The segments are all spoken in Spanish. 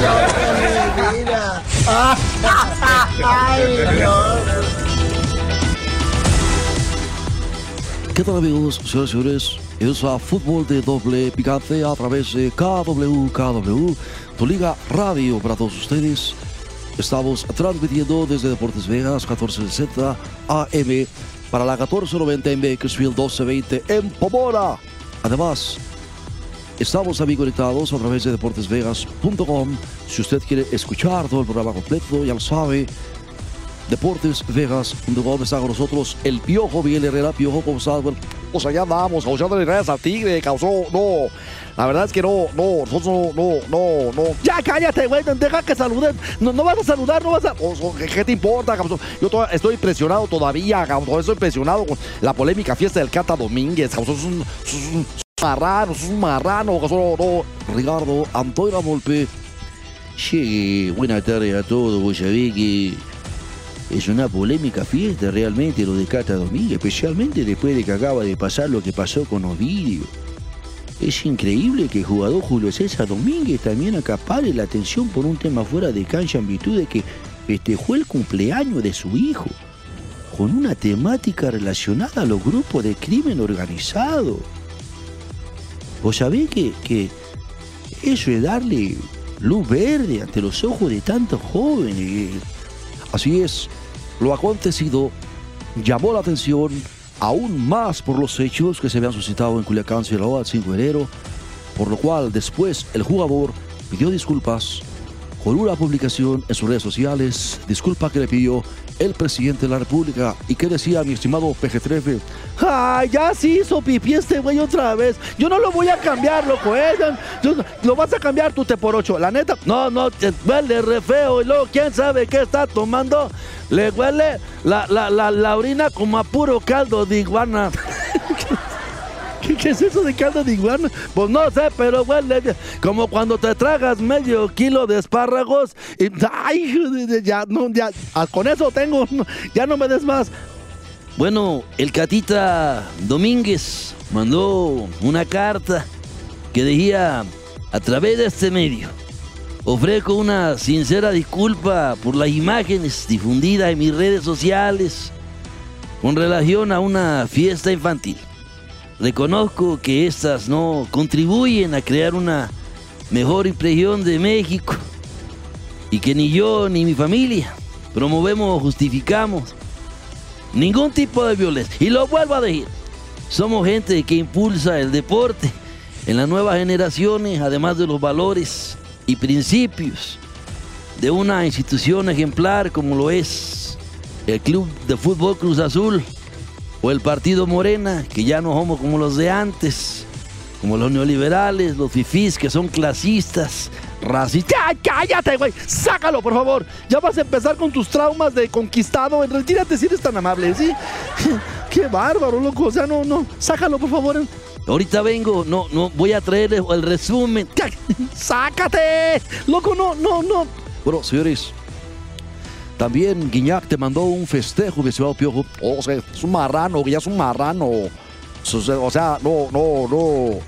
¿Qué tal amigos, señores y señores? Es a fútbol de doble picante a través de KW, KW, tu liga radio para todos ustedes. Estamos transmitiendo desde Deportes Vegas 1460 AM para la 1490 en Bakersfield 1220 en Pomora. Además, estamos también conectados a través de deportesvegas.com. Si usted quiere escuchar todo el programa completo, ya lo sabe. Deportesvegas.com está con nosotros el Piojo Miguel Herrera. Piojo, ¿cómo estás? Bueno, O sea, ya andamos causando redes al tigre, causó, no, la verdad es que no, no, nosotros no, no, no, no. Ya cállate, güey, deja que saluden. No, no vas a saludar, no vas a. O- o, ¿Qué, te importa, cabrón? Yo to- estoy impresionado todavía, cabrón. Estoy impresionado con la polémica fiesta del Cata Domínguez, cabrón. Es un, es un marrano, es un marrano, Ricardo Antonio Volpe. Che, buenas tardes a todos. Vos que es una polémica fiesta realmente lo de Cata Domínguez, especialmente después de que acaba de pasar lo que pasó con Ovidio. Es increíble que el jugador Julio César Domínguez también acapare la atención por un tema fuera de cancha en virtud de que festejó el cumpleaños de su hijo con una temática relacionada a los grupos de crimen organizado. Vos sabés que, que eso es darle luz verde ante los ojos de tantos jóvenes. Así es, lo acontecido llamó la atención aún más por los hechos que se habían suscitado en Culiacán, Sinaloa, el 5 de enero, por lo cual después el jugador pidió disculpas con una publicación en sus redes sociales, disculpa que le pidió el presidente de la República y que decía mi estimado PG-13, Ay, ya sí hizo pipí este güey otra vez. Yo no lo voy a cambiar, loco, ¿eh? Lo vas a cambiar tú te por ocho. La neta, no, no, te huele re feo. Y luego, ¿quién sabe qué está tomando? Le huele la, la, la, la orina como a puro caldo de iguana. ¿Qué, es eso de caldo de iguana? Pues no sé, pero huele como cuando te tragas medio kilo de espárragos y ay, ya no ya ah, con eso tengo, ya no me des más. Bueno, el Catita Domínguez mandó una carta que decía a través de este medio. Ofrezco una sincera disculpa por las imágenes difundidas en mis redes sociales con relación a una fiesta infantil. Reconozco que estas no contribuyen a crear una mejor impresión de México y que ni yo ni mi familia promovemos o justificamos ningún tipo de violencia. Y lo vuelvo a decir, somos gente que impulsa el deporte en las nuevas generaciones, además de los valores y principios de una institución ejemplar como lo es el Club de Fútbol Cruz Azul o el Partido Morena, que ya no somos como los de antes, como los neoliberales, los fifís que son clasistas, racistas. ¡Ya, cállate, güey! ¡Sácalo, por favor! Ya vas a empezar con tus traumas de conquistado. Retírate si eres tan amable, ¿sí? ¡Qué bárbaro, loco! O sea, no, no. Sácalo, por favor. Ahorita vengo, no, no, voy a traer el resumen. ¡Cá- ¡Sácate! Loco, no, no, no. Bueno, señores, también Guiñac te mandó un festejo, mi estimado Piojo. O sea, es un marrano, ya es un marrano. O sea, no, no, no.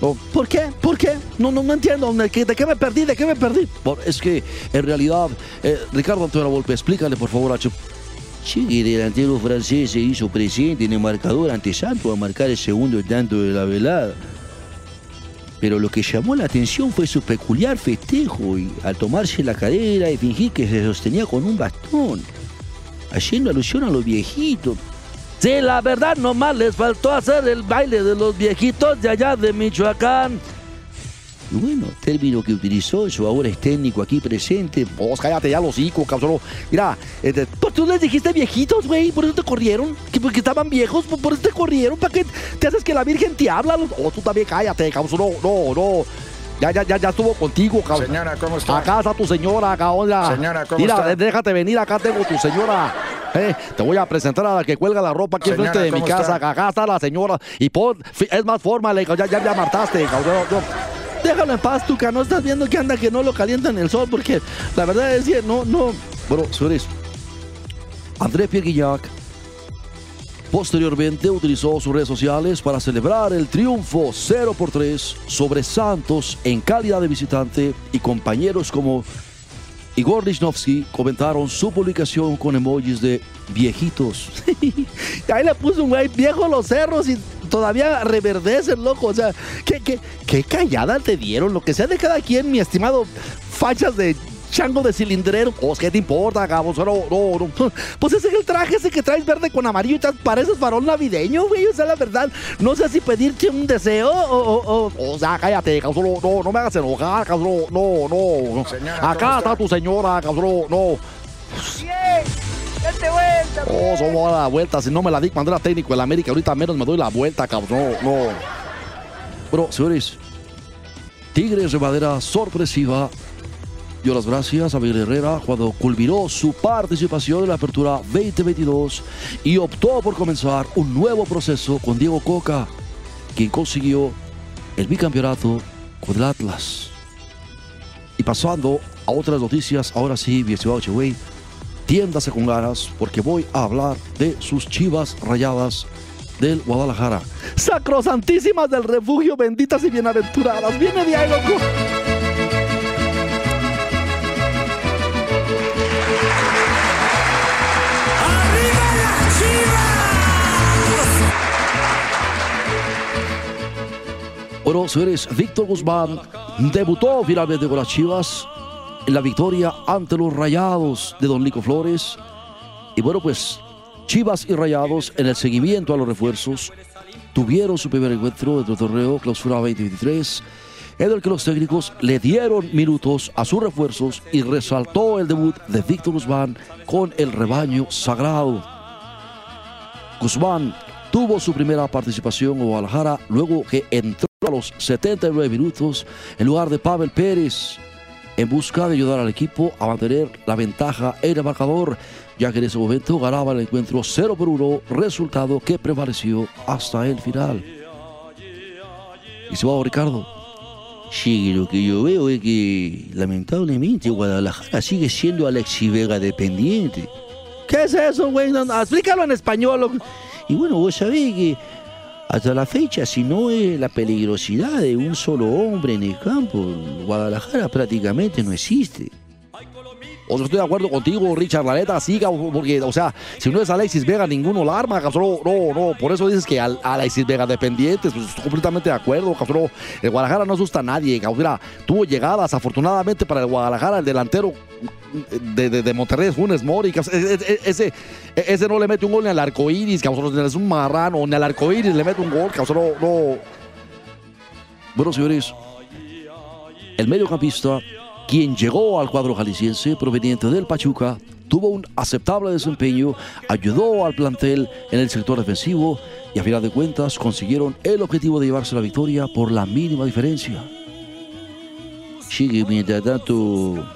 no. ¿Por qué? ¿Por qué? No, no, no entiendo. ¿De qué, de qué me perdí? ¿De qué me perdí? Bueno, es que en realidad, eh, Ricardo Antonio Volpe, explícale por favor a Chup. Sí, el delantero francés se hizo presente en el marcador ante Santos a marcar el segundo tanto de la velada. Pero lo que llamó la atención fue su peculiar festejo y al tomarse la cadera y fingir que se sostenía con un bastón, haciendo alusión a los viejitos. Sí, la verdad, nomás les faltó hacer el baile de los viejitos de allá de Michoacán. Y bueno, término que utilizó su ahora es técnico aquí presente. Vos cállate ya los hocico, cabrón. Mira, Pues tú les dijiste viejitos, güey, por eso te corrieron. Que porque estaban viejos, por por eso te corrieron. ¿Para qué te haces que la Virgen te habla? oh, tú también cállate, cabrón. No, no, no. Ya, ya, ya, ya estuvo contigo, cabrón. Señora, ¿cómo está? Acá está tu señora, cabrón. Señora, ¿cómo Mira, está? déjate venir, acá tengo tu señora. Eh, te voy a presentar a la que cuelga la ropa aquí Señora, enfrente de mi ¿cómo casa. está? Acá está la señora. Y pon, fi- es más fórmale, ya, ya, ya martaste, cabrón. No, Déjalo en paz, Tuca. No estás viendo que anda que no lo calientan el sol, porque la verdad es que no, no. Bueno, señores, André Pierre Guignac posteriormente utilizó sus redes sociales para celebrar el triunfo 0 por 3 sobre Santos en calidad de visitante y compañeros como Igor Lichnowsky comentaron su publicación con emojis de viejitos. Ahí le puso un güey viejo los cerros y todavía reverdecen, loco. O sea, qué, qué, qué callada te dieron. Lo que sea de cada quien, mi estimado fachas de chango de cilindrero. Pues, ¿qué te importa, cabrón? No, no, no. Pues ese es el traje ese que traes verde con amarillo y te pareces farol navideño, güey. O sea, la verdad, no sé si pedirte un deseo o... o- o- O sea, cállate, cabrón. No, no me hagas enojar, cabrón. No, no. Señora, ¿cómo Acá está? está tu señora, cabrón. No. Bien, date vuelta. No, solo a la vuelta. Si no me la di cuando era técnico en la América, ahorita menos me doy la vuelta, cabrón. No, no. Bueno, señores, Tigres de manera sorpresiva dio las gracias a Miguel Herrera cuando culminó su participación en la apertura 2022 y optó por comenzar un nuevo proceso con Diego Coca, quien consiguió el bicampeonato con el Atlas. Y pasando a otras noticias, ahora sí, mi estimado Chewey, tiéndase con ganas porque voy a hablar de sus chivas rayadas del Guadalajara. Sacrosantísimas del refugio, benditas y bienaventuradas. Viene Diego. Co- Bueno, señores, Víctor Guzmán debutó finalmente con las Chivas en la victoria ante los Rayados de Don Nico Flores. Y bueno, pues Chivas y Rayados en el seguimiento a los refuerzos tuvieron su primer encuentro dentro del torneo Clausura 2023, en el que los técnicos le dieron minutos a sus refuerzos y resaltó el debut de Víctor Guzmán con el rebaño sagrado. Guzmán tuvo su primera participación en Guadalajara luego que entró a los 79 minutos en lugar de Pavel Pérez en busca de ayudar al equipo a mantener la ventaja en el marcador, ya que en ese momento ganaba el encuentro 0 por 1, resultado que prevaleció hasta el final. Y se va Ricardo. Sí, lo que yo veo es que lamentablemente Guadalajara sigue siendo Alexis Vega dependiente. ¿Qué es eso, güey? No, no, explícalo en español. Y bueno, vos sabés que hasta la fecha, si no es la peligrosidad de un solo hombre en el campo, Guadalajara prácticamente no existe. O sea, estoy de acuerdo contigo, Richard, la neta, cabrón, porque, o sea, si no es Alexis Vega, ninguno la arma, cabrón. No, no, por eso dices que al, Alexis Vega dependientes, pues completamente de acuerdo, cabrón. El Guadalajara no asusta a nadie. Mira, tuvo llegadas, afortunadamente para el Guadalajara, el delantero de, de, de Monterrey, Funes Mori, cabrón. E- e- ese, ese no le mete un gol ni al arcoíris, cabrón, es un marrano, ni al arcoíris le mete un gol, cabrón, no, no. Bueno, señores, el mediocampista, quien llegó al cuadro jalisciense proveniente del Pachuca, tuvo un aceptable desempeño, ayudó al plantel en el sector defensivo y a final de cuentas consiguieron el objetivo de llevarse la victoria por la mínima diferencia. Sí, que mientras tanto,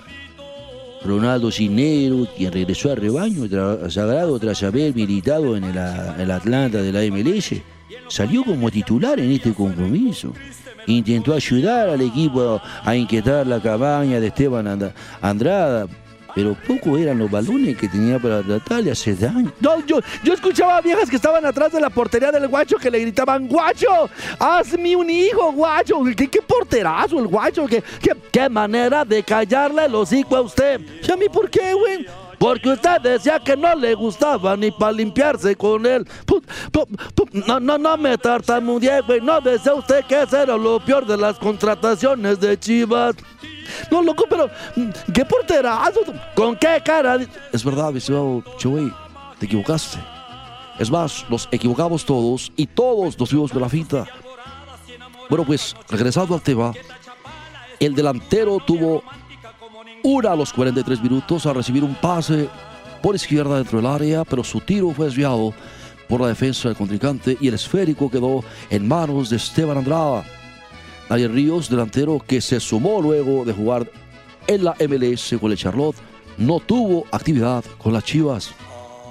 Ronaldo Cisnero, quien regresó al rebaño sagrado tras haber militado en el, a- el Atlanta de la MLS, salió como titular en este compromiso. Intentó ayudar al equipo a inquietar la cabaña de Esteban And- Andrada, pero pocos eran los balones que tenía para tratar de hacer daño. No, yo, yo escuchaba a viejas que estaban atrás de la portería del guacho que le gritaban, guacho, hazme un hijo, guacho. ¿Qué, porterazo el guacho? ¿Qué, qué, manera de callarle el hocico a usted? ¿Y a mí por qué, güey? Porque usted decía que no le gustaba ni para limpiarse con él. No, no, no me tartamudeé, güey. No decía usted que ese era lo peor de las contrataciones de Chivas. No, loco, pero mm, qué porterazo. ¿Con qué cara? Es verdad, estimado Chewey, te equivocaste. Es más, nos equivocamos todos y todos nos fuimos con la finta. Bueno, pues regresando al tema, el delantero tuvo una a los 43 minutos a recibir un pase por izquierda dentro del área, pero su tiro fue desviado por la defensa del contrincante y el esférico quedó en manos de Esteban Andrada. Ariel Ríos, delantero que se sumó luego de jugar en la MLS con el Charlotte, no tuvo actividad con las Chivas.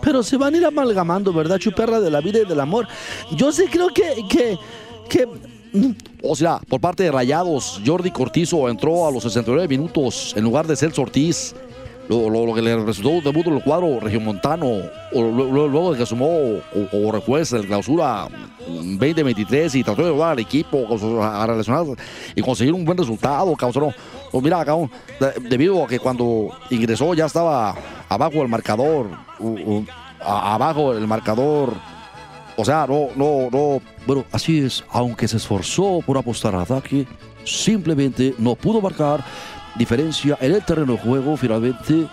Pero se van a ir amalgamando, ¿verdad, chuperra de la vida y del amor? Yo sí creo que, que, que O sea, por parte de Rayados, Jordi Cortizo entró a los 69 minutos en lugar de Celso Ortiz. Lo, lo- que le resultó un debut en el cuadro regiomontano, o lo- luego de que sumó o, o refuerza el clausura 2023 y trató de ayudar al equipo a relacionarse y conseguir un buen resultado, cabrón. Pues mira, cabrón, de- debido a que cuando ingresó ya estaba abajo el marcador, abajo el marcador o sea, no, no, no. Bueno, así es. Aunque se esforzó por apostar al ataque, simplemente no pudo marcar diferencia en el terreno de juego. Finalmente,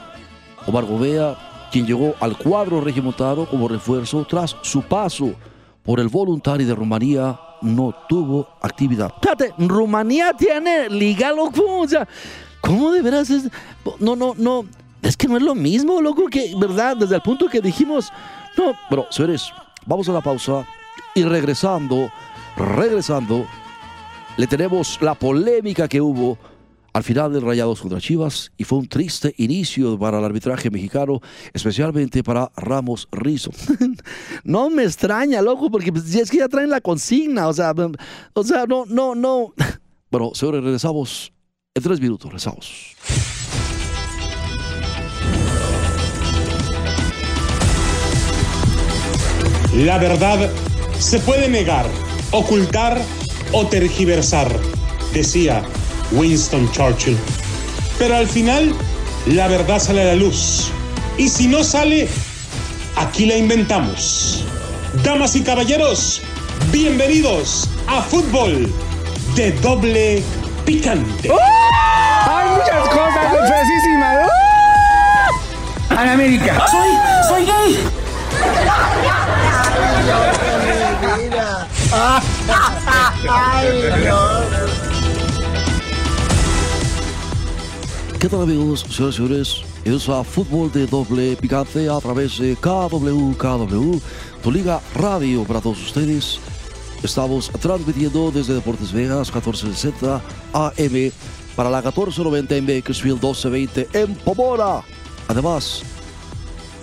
Omar Gobea, quien llegó al cuadro regimontano como refuerzo tras su paso por el Voluntari de Rumanía, no tuvo actividad. Fíjate, Rumanía tiene liga, loco. O sea, ¿cómo de veras es? No, no, no. Es que no es lo mismo, loco, que, ¿verdad? Desde el punto que dijimos, no. Bueno, señores, vamos a la pausa y regresando, regresando, le tenemos la polémica que hubo al final del Rayados contra Chivas y fue un triste inicio para el arbitraje mexicano, especialmente para Ramos Rizo. No me extraña, loco, porque pues, es que ya traen la consigna. O sea, o sea, no, no, no. Bueno, señores, regresamos en tres minutos, regresamos. La verdad se puede negar, ocultar o tergiversar, decía Winston Churchill. Pero al final, la verdad sale a la luz. Y si no sale, aquí la inventamos. Damas y caballeros, bienvenidos a Fútbol de Doble Picante. Hay muchas cosas fresísimas. ¡Uh! Ana América. Soy, soy gay. ¿Qué tal amigos, señores y señores? Es a fútbol de doble picante a través de KW, KW, tu liga radio para todos ustedes. Estamos transmitiendo desde Deportes Vegas 1460 AM para la 1490 en Bakersfield 1220 en Pomora. Además,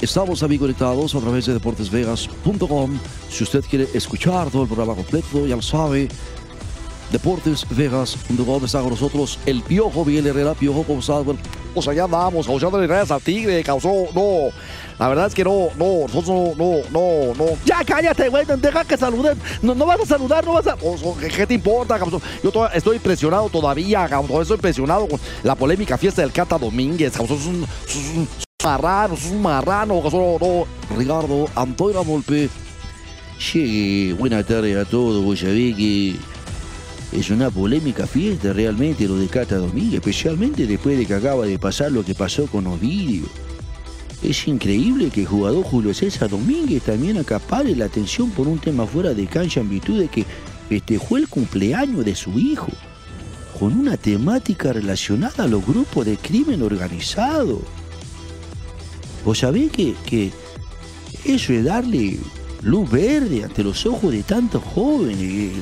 Estamos también conectados a través de deportesvegas.com. Si usted quiere escuchar todo el programa completo, ya lo sabe. Deportesvegas.com está con nosotros el Piojo Miguel Herrera. Piojo, ¿cómo estás? Bueno, pues allá andamos, causando redes al Tigre, causó, no. La verdad es que no, no, nosotros no, no, no, no. Ya cállate, güey. Deja que saluden. No, no vas a saludar, no vas a. ¿Qué, qué te importa, cabrón? Yo to- estoy impresionado todavía, cabrón. Estoy impresionado con la polémica fiesta del Cata Domínguez, cabrón. Es un, es un marrano, es un marrano. Ricardo Antonio Volpe. Che, buenas tardes a todos. Vos sabés es una polémica fiesta realmente lo de Cata Domínguez, especialmente después de que acaba de pasar lo que pasó con Ovidio. Es increíble que el jugador Julio César Domínguez también acapare la atención por un tema fuera de cancha en virtud de que festejó el cumpleaños de su hijo con una temática relacionada a los grupos de crimen organizado. Vos sabés que, que eso es darle luz verde ante los ojos de tantos jóvenes.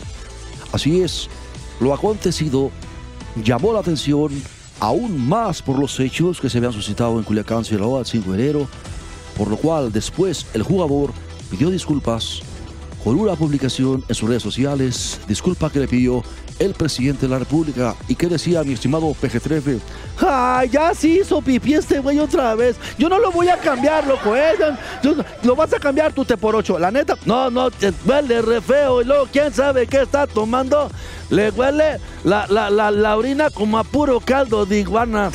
Así es, lo acontecido llamó la atención aún más por los hechos que se habían suscitado en Culiacán, Sinaloa, el 5 de enero, por lo cual después el jugador pidió disculpas con una publicación en sus redes sociales, disculpa que le pidió el presidente de la República. ¿Y qué decía mi estimado PG-13? Ay, ya sí hizo pipí este güey otra vez. Yo no lo voy a cambiar, loco, ¿eh? Lo vas a cambiar tú te por ocho. La neta, no, no, te huele re feo. Y luego, ¿quién sabe qué está tomando? Le huele la, la, la, la orina como a puro caldo de iguana.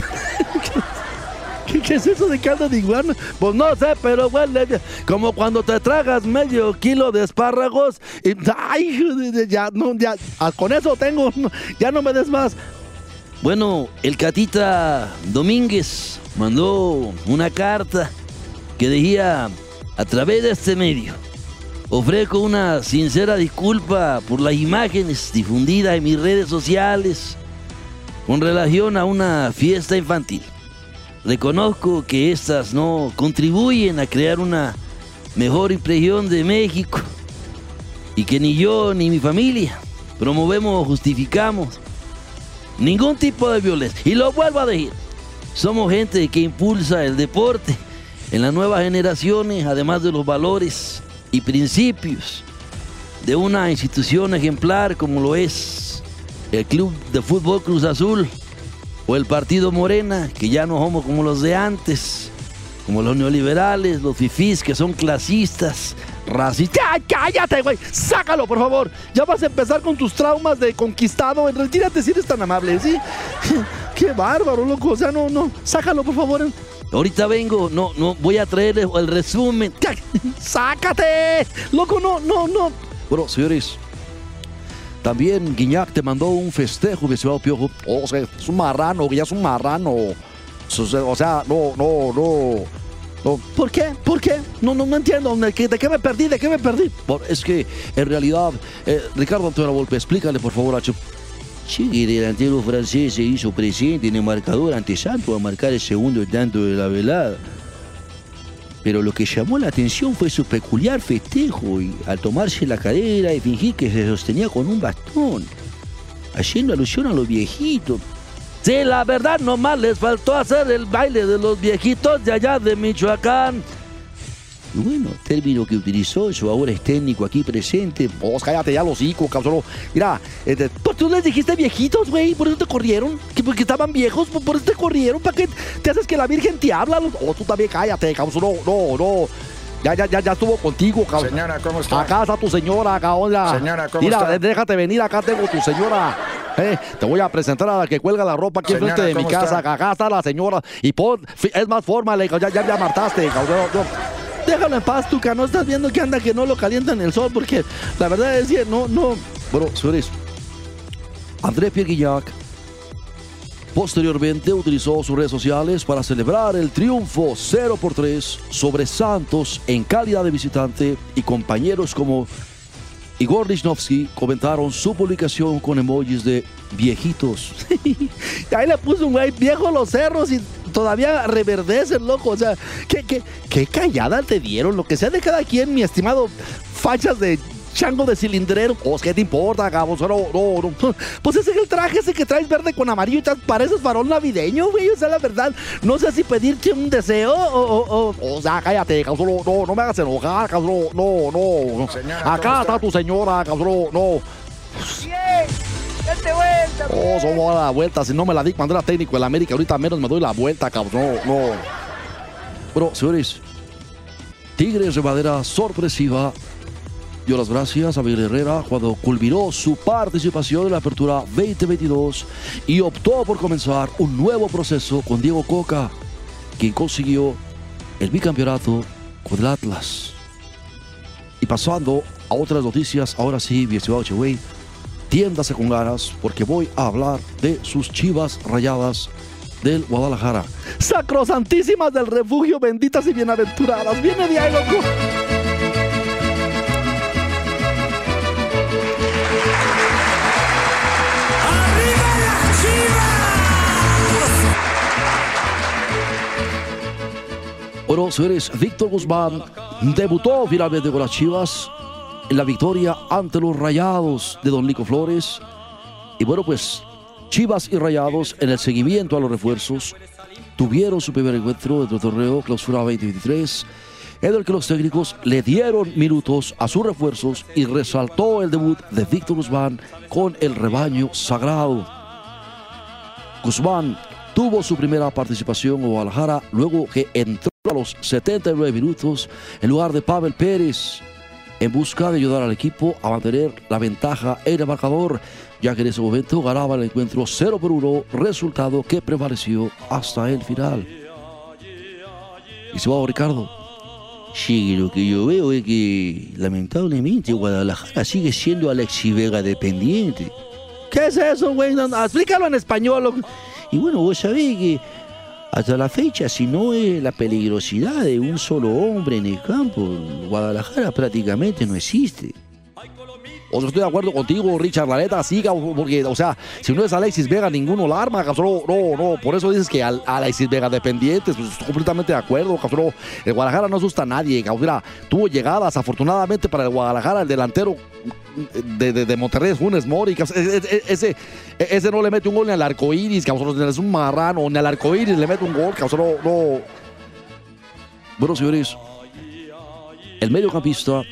¿Qué, es eso de caldo de iguana? Pues no sé, pero huele como cuando te tragas medio kilo de espárragos y... ¡Ay, ya, no, ya, ah, con eso tengo, ya no me des más. Bueno, el Catita Domínguez mandó una carta que decía, a través de este medio, ofrezco una sincera disculpa por las imágenes difundidas en mis redes sociales con relación a una fiesta infantil. Reconozco que estas no contribuyen a crear una mejor impresión de México y que ni yo ni mi familia promovemos o justificamos Ningún tipo de violencia. Y lo vuelvo a decir. Somos gente que impulsa el deporte en las nuevas generaciones, además de los valores y principios de una institución ejemplar como lo es el Club de Fútbol Cruz Azul o el Partido Morena, que ya no somos como los de antes, como los neoliberales, los fifís que son clasistas, racistas. ¡Ya, cállate, güey! ¡Sácalo, por favor! Ya vas a empezar con tus traumas de conquistado. Retírate si eres tan amable, ¿sí? ¡Qué bárbaro, loco! O sea, no, no. Sácalo, por favor. Ahorita vengo, no, no, voy a traer el resumen. ¡Sácate! Loco, no, no, no. Bueno, señores, también Guiñac te mandó un festejo, mi estimado Piojo. O sea, es un marrano, ya es un marrano. O sea, no, no, no. no. ¿Por qué? ¿Por qué? No, no, no entiendo. ¿De qué, de qué me perdí? ¿De qué me perdí? Es que en realidad, eh, Ricardo Antonio Volpe, explícale por favor a Chup. Sí, el delantero francés se hizo presente en el marcador ante Santos a marcar el segundo tanto de la velada. Pero lo que llamó la atención fue su peculiar festejo y al tomarse la cadera y fingir que se sostenía con un bastón, haciendo alusión a los viejitos. Sí, la verdad nomás les faltó hacer el baile de los viejitos de allá de Michoacán. Y bueno, término que utilizó eso ahora es técnico aquí presente. Vos cállate ya los hijos, cabrón. Mira, eh, pues tú les dijiste viejitos, güey, por eso te corrieron. Que porque estaban viejos, por eso te corrieron. ¿Para qué te haces que la Virgen te habla? Oh, tú también cállate, cabrón. No, no, no. Ya, ya, ya, ya estuvo contigo, cabrón. Señora, ¿cómo está? Acá está tu señora, cabrón. Señora, ¿cómo Mira, está? déjate venir, acá tengo tu señora. Eh, te voy a presentar a la que cuelga la ropa aquí enfrente de mi ¿cómo casa. está? Acá está la señora. Y pon, es más forma, ya, ya, ya martaste, cabrón. Déjalo en paz, Tuca. No estás viendo que anda que no lo calienta en el sol, porque la verdad es que no, no. Bueno, señores, André Pierre Guignac posteriormente utilizó sus redes sociales para celebrar el triunfo 0 por 3 sobre Santos en calidad de visitante y compañeros como Igor Lichnowsky comentaron su publicación con emojis de viejitos. Ahí le puso un güey viejo los cerros y todavía reverdecen, loco. O sea, qué, qué, qué callada te dieron. Lo que sea de cada quien, mi estimado fachas de chango de cilindrero. Pues, ¿qué te importa, cabrón? No, no, no. Pues ese es el traje ese que traes verde con amarillo y te pareces farol navideño, güey. O sea, la verdad, no sé si pedirte un deseo o... o, o- O sea, cállate, cabrón. No, no, me hagas enojar, cabrón. No, no. Señora, Acá ¿cómo está está? tu señora, cabrón. No. Bien, date vuelta. Oh, bien. solo a la vuelta. Si no me la di cuando era técnico en la América, ahorita menos me doy la vuelta, cabrón. No, no. Bueno, señores, Tigres de sorpresiva dio las gracias a Miguel Herrera cuando culminó su participación en la apertura 2022 y optó por comenzar un nuevo proceso con Diego Coca, quien consiguió el bicampeonato con el Atlas. Y pasando a otras noticias, ahora sí, mi estimado Cheway, tiéndase con ganas porque voy a hablar de sus chivas rayadas del Guadalajara. Sacrosantísimas del refugio, benditas y bienaventuradas. Viene de ahí, loco. Bueno, señores, Víctor Guzmán debutó finalmente con las chivas la victoria ante los rayados de Don Lico Flores. Y bueno, pues Chivas y Rayados en el seguimiento a los refuerzos tuvieron su primer encuentro dentro del torneo Clausura 2023, en el que los técnicos le dieron minutos a sus refuerzos y resaltó el debut de Víctor Guzmán con el rebaño sagrado. Guzmán tuvo su primera participación en Guadalajara luego que entró a los 79 minutos en lugar de Pavel Pérez en busca de ayudar al equipo a mantener la ventaja en el marcador, ya que en ese momento ganaba el encuentro 0 por 1, resultado que prevaleció hasta el final. Y se va Ricardo. Sí, lo que yo veo es que lamentablemente Guadalajara sigue siendo Alexi Vega dependiente. ¿Qué es eso, güey? No, no, explícalo en español. Y bueno, vos sabés que hasta la fecha, si no es la peligrosidad de un solo hombre en el campo, Guadalajara prácticamente no existe. O sea, estoy de acuerdo contigo, Richard, la neta, siga, porque, o sea, si no es Alexis Vega, ninguno la arma, cabrón. No, no, por eso dices que al, Alexis Vega dependientes, pues estoy completamente de acuerdo, cabrón. El Guadalajara no asusta a nadie. Mira, tuvo llegadas, afortunadamente para el Guadalajara, el delantero de, de, Monterrey, Funes Mori, ese, ese, ese, no le mete un gol ni al arco iris, cabrón. Es un marrano, ni al arco iris le mete un gol. No, no. Bueno, señores, el mediocampista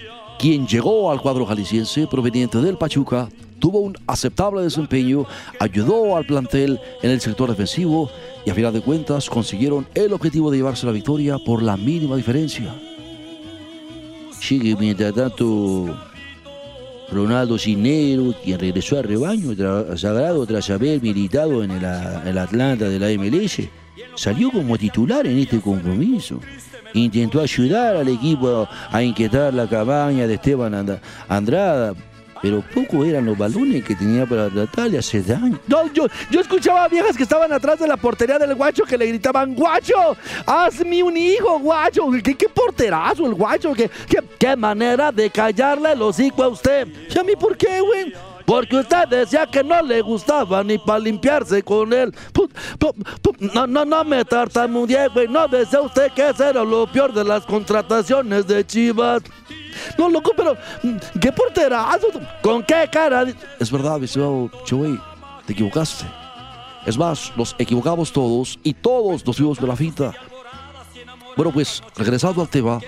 quien llegó al cuadro jalisciense proveniente del Pachuca, tuvo un aceptable desempeño, ayudó al plantel en el sector defensivo y a final de cuentas consiguieron el objetivo de llevarse la victoria por la mínima diferencia. Sigue mientras tanto Ronaldo Cinero, quien regresó al rebaño sagrado tras haber militado en el, el Atlanta de la MLS, salió como titular en este compromiso intentó ayudar al equipo a inquietar la cabaña de Esteban Andrada. Pero poco eran los balones que tenía para tratar de hacer daño. No, yo, yo escuchaba a viejas que estaban atrás de la portería del guacho que le gritaban, guacho, hazme un hijo, guacho. ¿Qué, porterazo el guacho? ¿Qué, qué, manera de callarle los hijos a usted? ¿Y a mí por qué, güey? Porque usted decía que no le gustaba ni para limpiarse con él. No, no, no me tartamudeé, güey. No decía usted que era lo peor de las contrataciones de Chivas. No, loco, pero ¿qué porterazo? ¿Con qué cara? Es verdad, viseo Chuy, te equivocaste. Es más, nos equivocamos todos y todos nos fuimos con la finta. Bueno, pues, regresando al tema,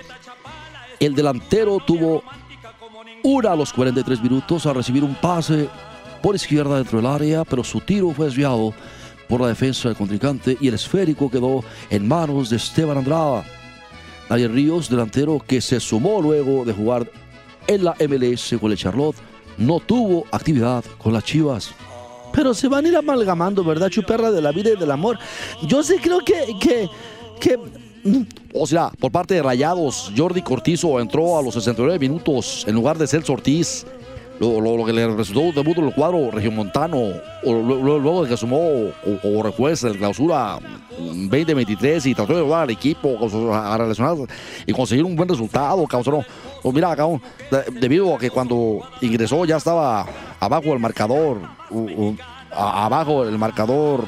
el delantero tuvo una a los 43 minutos a recibir un pase por izquierda dentro del área, pero su tiro fue desviado por la defensa del contrincante y el esférico quedó en manos de Esteban Andrada. Daniel Ríos, delantero que se sumó luego de jugar en la MLS con el Charlotte, no tuvo actividad con las Chivas. Pero se van a ir amalgamando, ¿verdad, chuperra de la vida y del amor? Yo sí creo que, que, que o sea, por parte de Rayados, Jordi Cortizo entró a los 69 minutos en lugar de Celso Ortiz. Lo, que le resultó debut en el cuadro regiomontano, o, luego de que sumó o, refuerza el clausura 2023 y trató de llevar al equipo a relacionar y conseguir un buen resultado. Pues mira, cabrón, debido a que cuando ingresó ya estaba abajo el marcador, abajo el marcador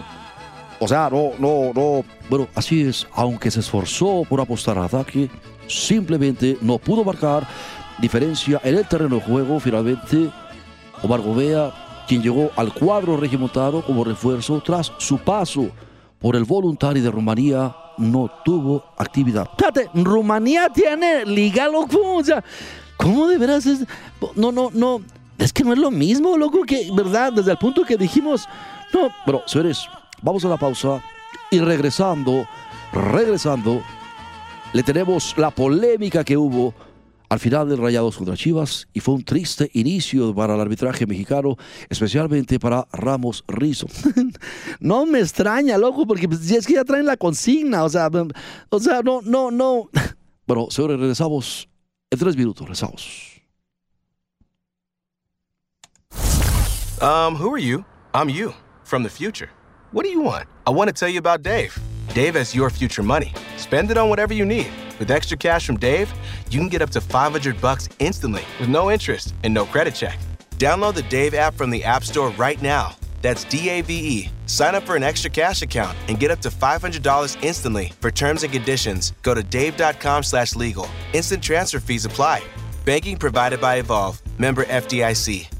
o sea, no, no, no. Bueno, así es. Aunque se esforzó por apostar al ataque, simplemente no pudo marcar diferencia en el terreno de juego. Finalmente, Omar Gobea, quien llegó al cuadro regimontado como refuerzo tras su paso por el voluntario de Rumanía, no tuvo actividad. Fíjate, Rumanía tiene liga, loco. O sea, ¿cómo de veras es? No, no, no. Es que no es lo mismo, loco, que, ¿verdad? Desde el punto que dijimos. No, pero, señores, Vamos a la pausa y regresando, regresando, le tenemos la polémica que hubo al final del Rayados contra Chivas y fue un triste inicio para el arbitraje mexicano, especialmente para Ramos Rizo. no me extraña, loco, porque pues, es que ya traen la consigna, o sea, o sea, no, no, no. Bueno, señores, regresamos en tres minutos, regresamos. Um, who are you? I'm you, from the future. What do you want? I want to tell you about Dave. Dave has your future money. Spend it on whatever you need. With extra cash from Dave, you can get up to 500 bucks instantly with no interest and no credit check. Download the Dave app from the App Store right now. That's D A V E. Sign up for an extra cash account and get up to $500 instantly. For terms and conditions, go to dave.com/legal. Instant transfer fees apply. Banking provided by Evolve. Member FDIC.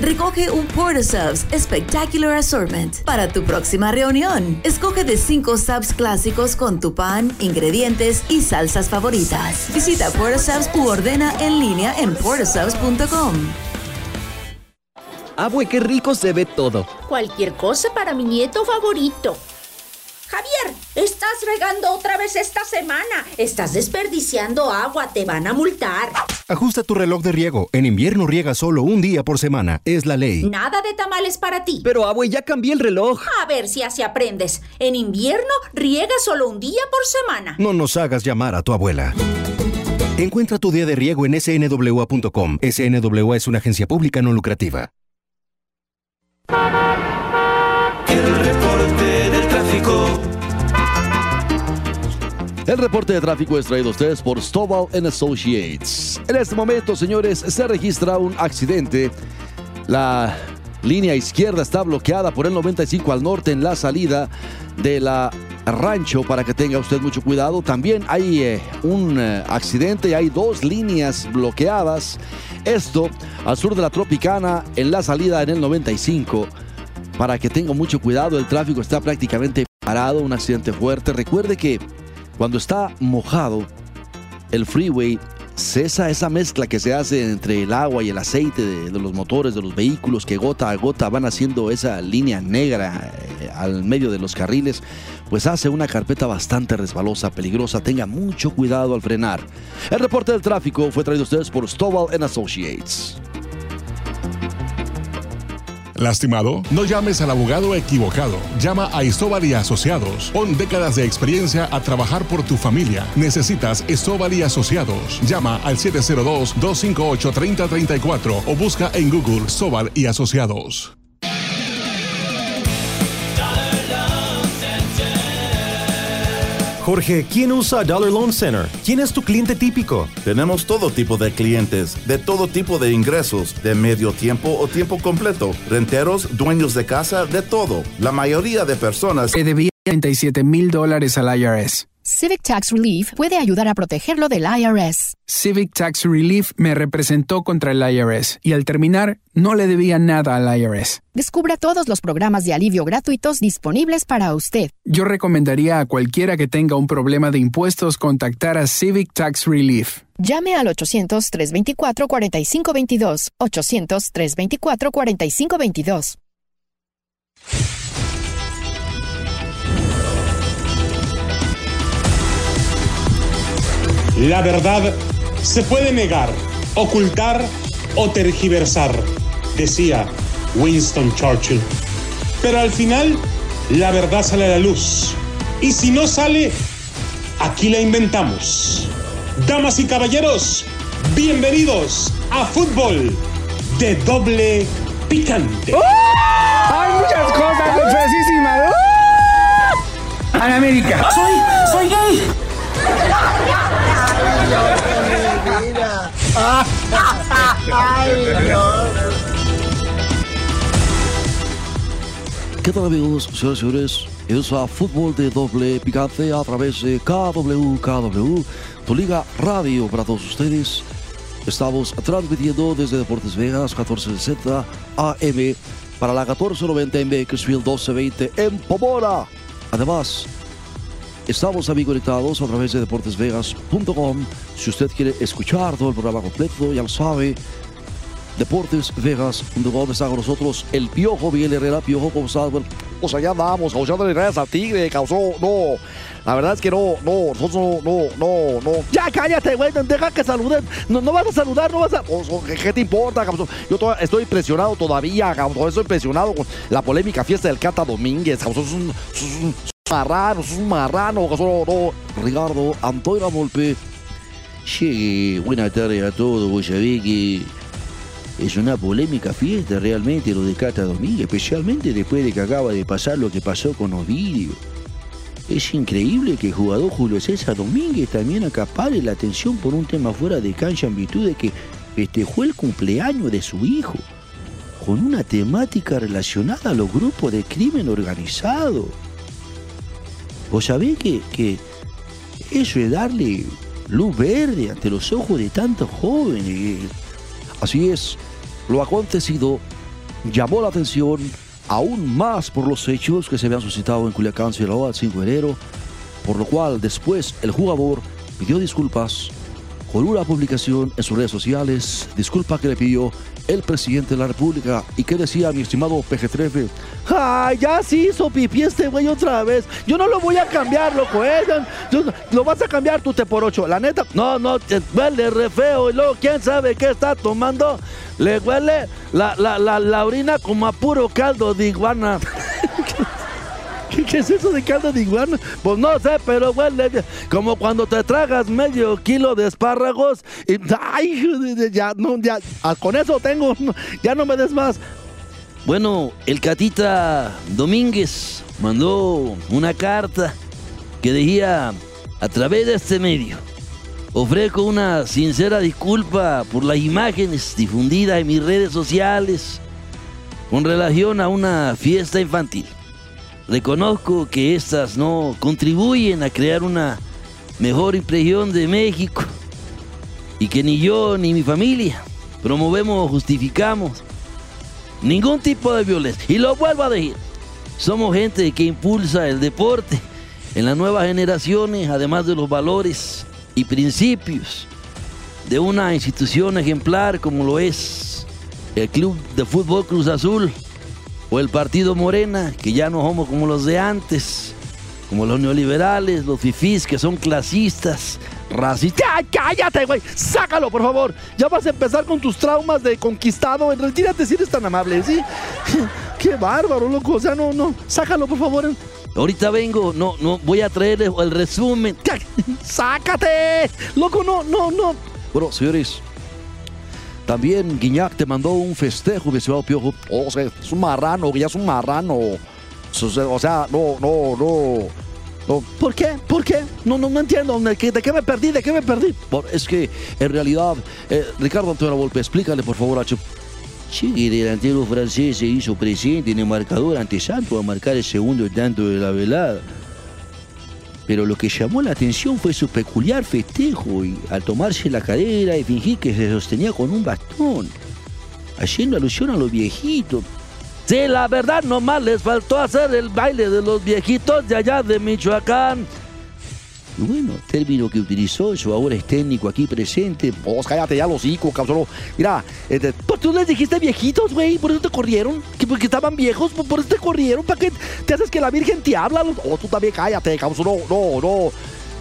Recoge un Porta Subs Spectacular Assortment para tu próxima reunión. Escoge de 5 subs clásicos con tu pan, ingredientes y salsas favoritas. Visita Porta Subs u ordena en línea en portasubs.com. Abue, qué rico se ve todo. Cualquier cosa para mi nieto favorito. Javier, estás regando otra vez esta semana. Estás desperdiciando agua, te van a multar. Ajusta tu reloj de riego. En invierno riega solo un día por semana. Es la ley. Nada de tamales para ti. Pero, abue, ya cambié el reloj. A ver si así aprendes. En invierno riega solo un día por semana. No nos hagas llamar a tu abuela. Encuentra tu día de riego en snwa.com. SNWA es una agencia pública no lucrativa. El reporte de tráfico es traído a ustedes por Stovall Associates. En este momento, señores, se registra un accidente. La línea izquierda está bloqueada por el 95 al norte en la salida de la rancho para que tenga usted mucho cuidado. También hay eh, un eh, accidente hay dos líneas bloqueadas. Esto al sur de la Tropicana en la salida en el 95 para que tenga mucho cuidado. El tráfico está prácticamente parado, un accidente fuerte. Recuerde que cuando está mojado, el freeway cesa esa mezcla que se hace entre el agua y el aceite de, los motores de los vehículos que gota a gota van haciendo esa línea negra eh, al medio de los carriles, pues hace una carpeta bastante resbalosa, peligrosa. Tenga mucho cuidado al frenar. El reporte del tráfico fue traído a ustedes por Stovall Associates. ¿Lastimado? No llames al abogado equivocado. Llama a Isobal y Asociados. Con décadas de experiencia a trabajar por tu familia. Necesitas Isobal y Asociados. Llama al 702-258-3034 o busca en Google Sobal y Asociados. Jorge, ¿quién usa Dollar Loan Center? ¿Quién es tu cliente típico? Tenemos todo tipo de clientes, de todo tipo de ingresos, de medio tiempo o tiempo completo, renteros, dueños de casa, de todo. La mayoría de personas que debía 37 mil dólares al IRS. Civic Tax Relief puede ayudar a protegerlo del IRS. Civic Tax Relief me representó contra el IRS y al terminar no le debía nada al IRS. Descubra todos los programas de alivio gratuitos disponibles para usted. Yo recomendaría a cualquiera que tenga un problema de impuestos contactar a Civic Tax Relief. Llame al 800-324-4522. 800-324-4522. La verdad se puede negar, ocultar o tergiversar, decía Winston Churchill. Pero al final, la verdad sale a la luz. Y si no sale, aquí la inventamos. Damas y caballeros, bienvenidos a Fútbol de Doble Picante. Hay muchas cosas ¿Qué tal amigos, señores y señores? Es a fútbol de doble picante a través de KW, KW, tu liga radio para todos ustedes. Estamos transmitiendo desde Deportes Vegas, 1460 AM, para la 1490 en Bakersfield, 1220 en Pomora. Además, estamos también conectados a través de deportesvegas.com. Si usted quiere escuchar todo el programa completo, ya lo sabe. Deportesvegas.com está con nosotros el Piojo Miguel Herrera. Piojo, ¿cómo estás? Bueno, O sea, ya andamos, causando redes al Tigre, causó, no. La verdad es que no, no, nosotros no, no, no, no. Ya cállate, güey, deja que saluden. No, no vas a saludar, no vas a. O, ¿Qué, te importa, cabrón? Yo to- estoy impresionado todavía, cabrón. Estoy impresionado con la polémica fiesta del Cata Domínguez, cabrón. Es un, es un marrano, es un marrano, cabrón. No. Ricardo Antonio Volpe. Llegue, buenas tardes a todos. Vos sabés que es una polémica fiesta realmente lo de Cata Domínguez, especialmente después de que acaba de pasar lo que pasó con Ovidio. Es increíble que el jugador Julio César Domínguez también acapare la atención por un tema fuera de cancha en virtud de que festejó el cumpleaños de su hijo con una temática relacionada a los grupos de crimen organizado. ¿Vos sabés que, que eso es darle luz verde ante los ojos de tantos jóvenes? Así es, lo acontecido llamó la atención aún más por los hechos que se habían suscitado en Culiacán, Sinaloa, el 5 de enero, por lo cual después el jugador pidió disculpas con una publicación en sus redes sociales, disculpa que le pidió el presidente de la República. ¿Y qué decía mi estimado PG-13? Ay, ya sí hizo pipí este güey otra vez. Yo no lo voy a cambiar, loco, ¿eh? Yo- lo vas a cambiar tú te por ocho. La neta, no, no, te huele re feo. Y luego, ¿quién sabe qué está tomando? Le huele la, la, la, la orina como a puro caldo de iguana. ¿Qué, es eso de caldo de iguana? Pues no sé, pero huele como cuando te tragas medio kilo de espárragos y... ¡Ay! Ya, no, ya, ah, con eso tengo, ya no me des más. Bueno, el Catita Domínguez mandó una carta que decía, a través de este medio, ofrezco una sincera disculpa por las imágenes difundidas en mis redes sociales con relación a una fiesta infantil. Reconozco que estas no contribuyen a crear una mejor impresión de México y que ni yo ni mi familia promovemos o justificamos ningún tipo de violencia. Y lo vuelvo a decir, somos gente que impulsa el deporte en las nuevas generaciones, además de los valores y principios de una institución ejemplar como lo es el Club de Fútbol Cruz Azul o el Partido Morena, que ya no somos como los de antes, como los neoliberales, los fifís que son clasistas, racistas. ¡Ya, cállate, güey! ¡Sácalo, por favor! Ya vas a empezar con tus traumas de conquistado. Retírate si eres tan amable, ¿sí? ¡Qué bárbaro, loco! O sea, no, no. Sácalo, por favor. Ahorita vengo, no, no, voy a traer el resumen. ¡Sácate! Loco, no, no, no. Bueno, señores, también Guiñac te mandó un festejo, mi estimado Piojo. O sea, es un marrano, ya es un marrano. O sea, no, no, no. no. ¿Por qué? ¿Por qué? No, no, no entiendo. ¿De qué, de qué me perdí? ¿De qué me perdí? Es que, en realidad, eh, Ricardo Antonio Volpe, explícale, por favor, a Chup. Sí, el delantero francés se hizo presente en el marcador ante Santos a marcar el segundo tanto de la velada. Pero lo que llamó la atención fue su peculiar festejo y al tomarse la cadera y fingir que se sostenía con un bastón, haciendo alusión a los viejitos. Sí, la verdad nomás les faltó hacer el baile de los viejitos de allá de Michoacán. Y bueno, término que utilizó, eso ahora es técnico aquí presente. Vos cállate ya los hijos, cabrón. Mira, este, pues tú les dijiste viejitos, güey, por eso te corrieron. Que porque estaban viejos, por eso te corrieron. ¿Para qué te haces que la Virgen te habla? Oh, tú también cállate, cabrón. No, no, no.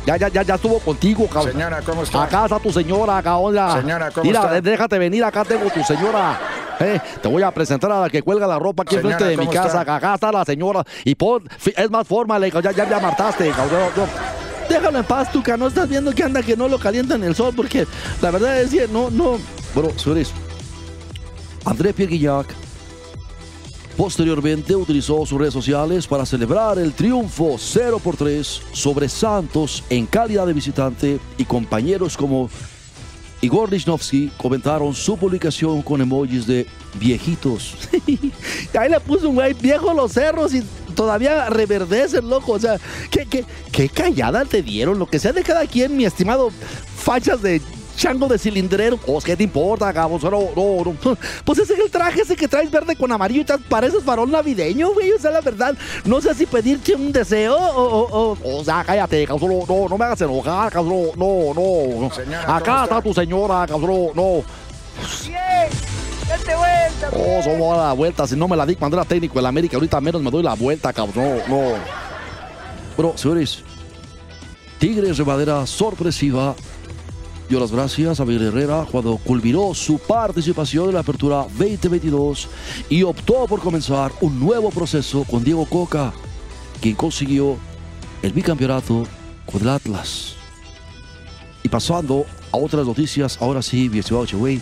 Ya, ya, ya, ya estuvo contigo, cabrón. Señora, ¿cómo está? Acá está tu señora, cabrón. Señora, ¿cómo Mira, está? déjate venir, acá tengo tu señora. Eh, te voy a presentar a la que cuelga la ropa aquí enfrente de mi ¿cómo casa. está? Acá está la señora. Y pon, es más forma, ya, ya, ya martaste, cabrón. No. Déjalo en paz, Tuca. No estás viendo que anda que no lo calienta en el sol, porque la verdad es que no, no. Bueno, señores, André Pierre Guillac posteriormente utilizó sus redes sociales para celebrar el triunfo 0 por 3 sobre Santos en calidad de visitante y compañeros como Igor Lichnowsky comentaron su publicación con emojis de viejitos. Ahí le puso un güey viejo los cerros y todavía reverdecen, loco. O sea, qué, qué, qué callada te dieron. Lo que sea de cada quien, mi estimado fachas de chango de cilindrero. Pues, ¿qué te importa, cabrón? No, no, no. Pues ese es el traje ese que traes verde con amarillo y te pareces farol navideño, güey. O sea, la verdad, no sé si pedirte un deseo o... O, o, o sea, cállate, cabrón. No, no, no me hagas enojar, cabrón. No, no. Señora, Acá está tu señora, cabrón. No. Date vuelta. Oh, solo a la vuelta. Si no me la di cuando era técnico en la América, ahorita menos me doy la vuelta, cabrón. No, no. Bueno, señores, Tigres de madera sorpresiva dio las gracias a Miguel Herrera cuando culminó su participación en la apertura 2022 y optó por comenzar un nuevo proceso con Diego Coca, quien consiguió el bicampeonato con el Atlas. Y pasando a otras noticias, ahora sí, mi estimado Cheway,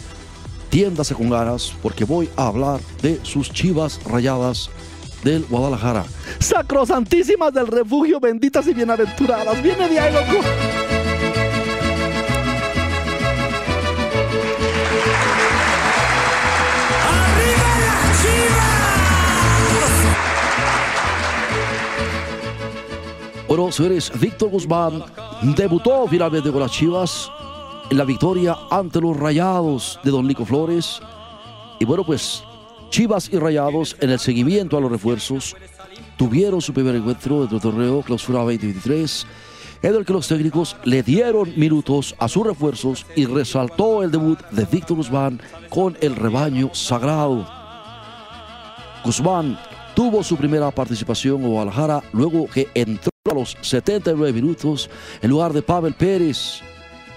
tiéndase con ganas porque voy a hablar de sus chivas rayadas del Guadalajara. Sacrosantísimas del refugio, benditas y bienaventuradas. Viene de ahí, loco. Bueno, señores, Víctor Guzmán debutó finalmente con las Chivas en la victoria ante los Rayados de Don Nico Flores. Y bueno, pues Chivas y Rayados en el seguimiento a los refuerzos tuvieron su primer encuentro del torneo Clausura 2023, en el que los técnicos le dieron minutos a sus refuerzos y resaltó el debut de Víctor Guzmán con el rebaño sagrado. Guzmán tuvo su primera participación en Guadalajara luego que entró a los 79 minutos en lugar de Pavel Pérez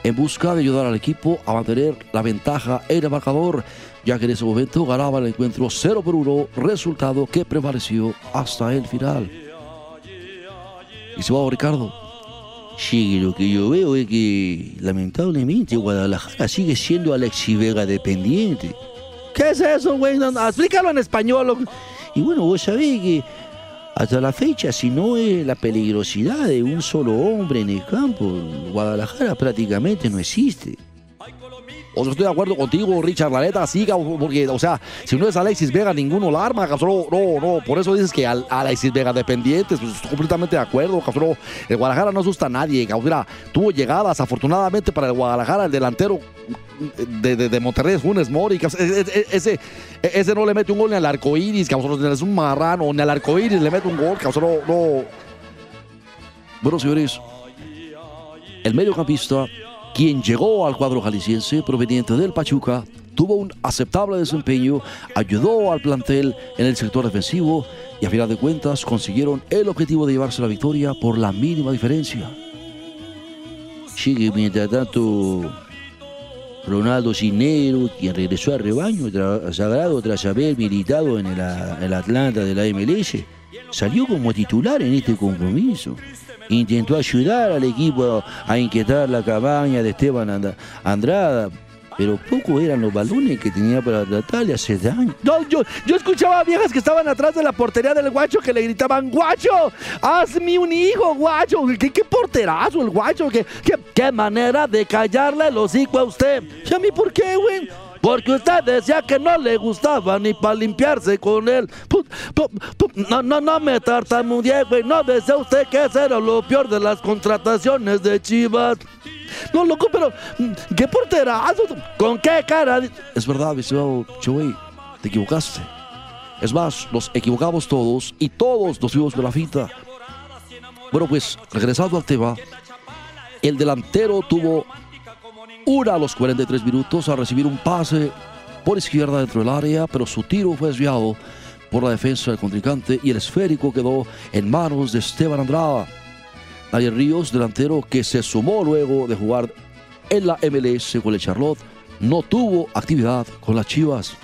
en busca de ayudar al equipo a mantener la ventaja en el marcador, ya que en ese momento ganaba el encuentro 0 por 1, resultado que prevaleció hasta el final. Y se va Ricardo. Sí, lo que yo veo es que lamentablemente Guadalajara sigue siendo Alexi Vega dependiente. ¿Qué es eso, güey? No, no, explícalo en español. Y bueno, vos sabés que Hasta la fecha, si no es la peligrosidad de un solo hombre en el campo, Guadalajara prácticamente no existe. O estoy de acuerdo contigo, Richard, la neta, cabrón, porque, o sea, si no es Alexis Vega, ninguno la arma, cabrón. No, no, por eso dices que al, Alexis Vega dependientes, pues estoy completamente de acuerdo, cabrón. El Guadalajara no asusta a nadie. Mira, tuvo llegadas, afortunadamente para el Guadalajara, el delantero de, Monterrey, Funes Mori, cabrón. E, e, ese, ese no le mete un gol ni al arcoíris, cabrón, es un marrano, ni al arcoíris le mete un gol, cabrón, no, no. Bueno, señores, el mediocampista quien llegó al cuadro jalisciense proveniente del Pachuca, tuvo un aceptable desempeño, ayudó al plantel en el sector defensivo y a final de cuentas consiguieron el objetivo de llevarse la victoria por la mínima diferencia. Sigue mientras tanto Ronaldo Cisnero, quien regresó al rebaño sagrado tras haber militado en el, el Atlanta de la MLS, salió como titular en este compromiso intentó ayudar al equipo a inquietar la cabaña de Esteban Andrada. Pero poco eran los balones que tenía para tratar de hacer daño. No, yo, yo escuchaba a viejas que estaban atrás de la portería del guacho que le gritaban, guacho, hazme un hijo, guacho. ¿Qué, porterazo el guacho? ¿Qué, qué, qué manera de callarle el hocico a usted? ¿Y a mí por qué, güey? Porque usted decía que no le gustaba ni para limpiarse con él. No, no, no me tartamudeé, güey. No desea usted que ese era lo peor de las contrataciones de Chivas. No, loco, pero ¿qué porterazo? ¿Con qué cara? Es verdad, viseo Chuy, te equivocaste. Es más, nos equivocamos todos y todos nos fuimos de la finta. Bueno, pues, regresando al tema, el delantero tuvo una a los 43 minutos a recibir un pase por izquierda dentro del área, pero su tiro fue desviado por la defensa del contrincante y el esférico quedó en manos de Esteban Andrada. Daniel Ríos, delantero que se sumó luego de jugar en la MLS con el Charlotte, no tuvo actividad con las Chivas.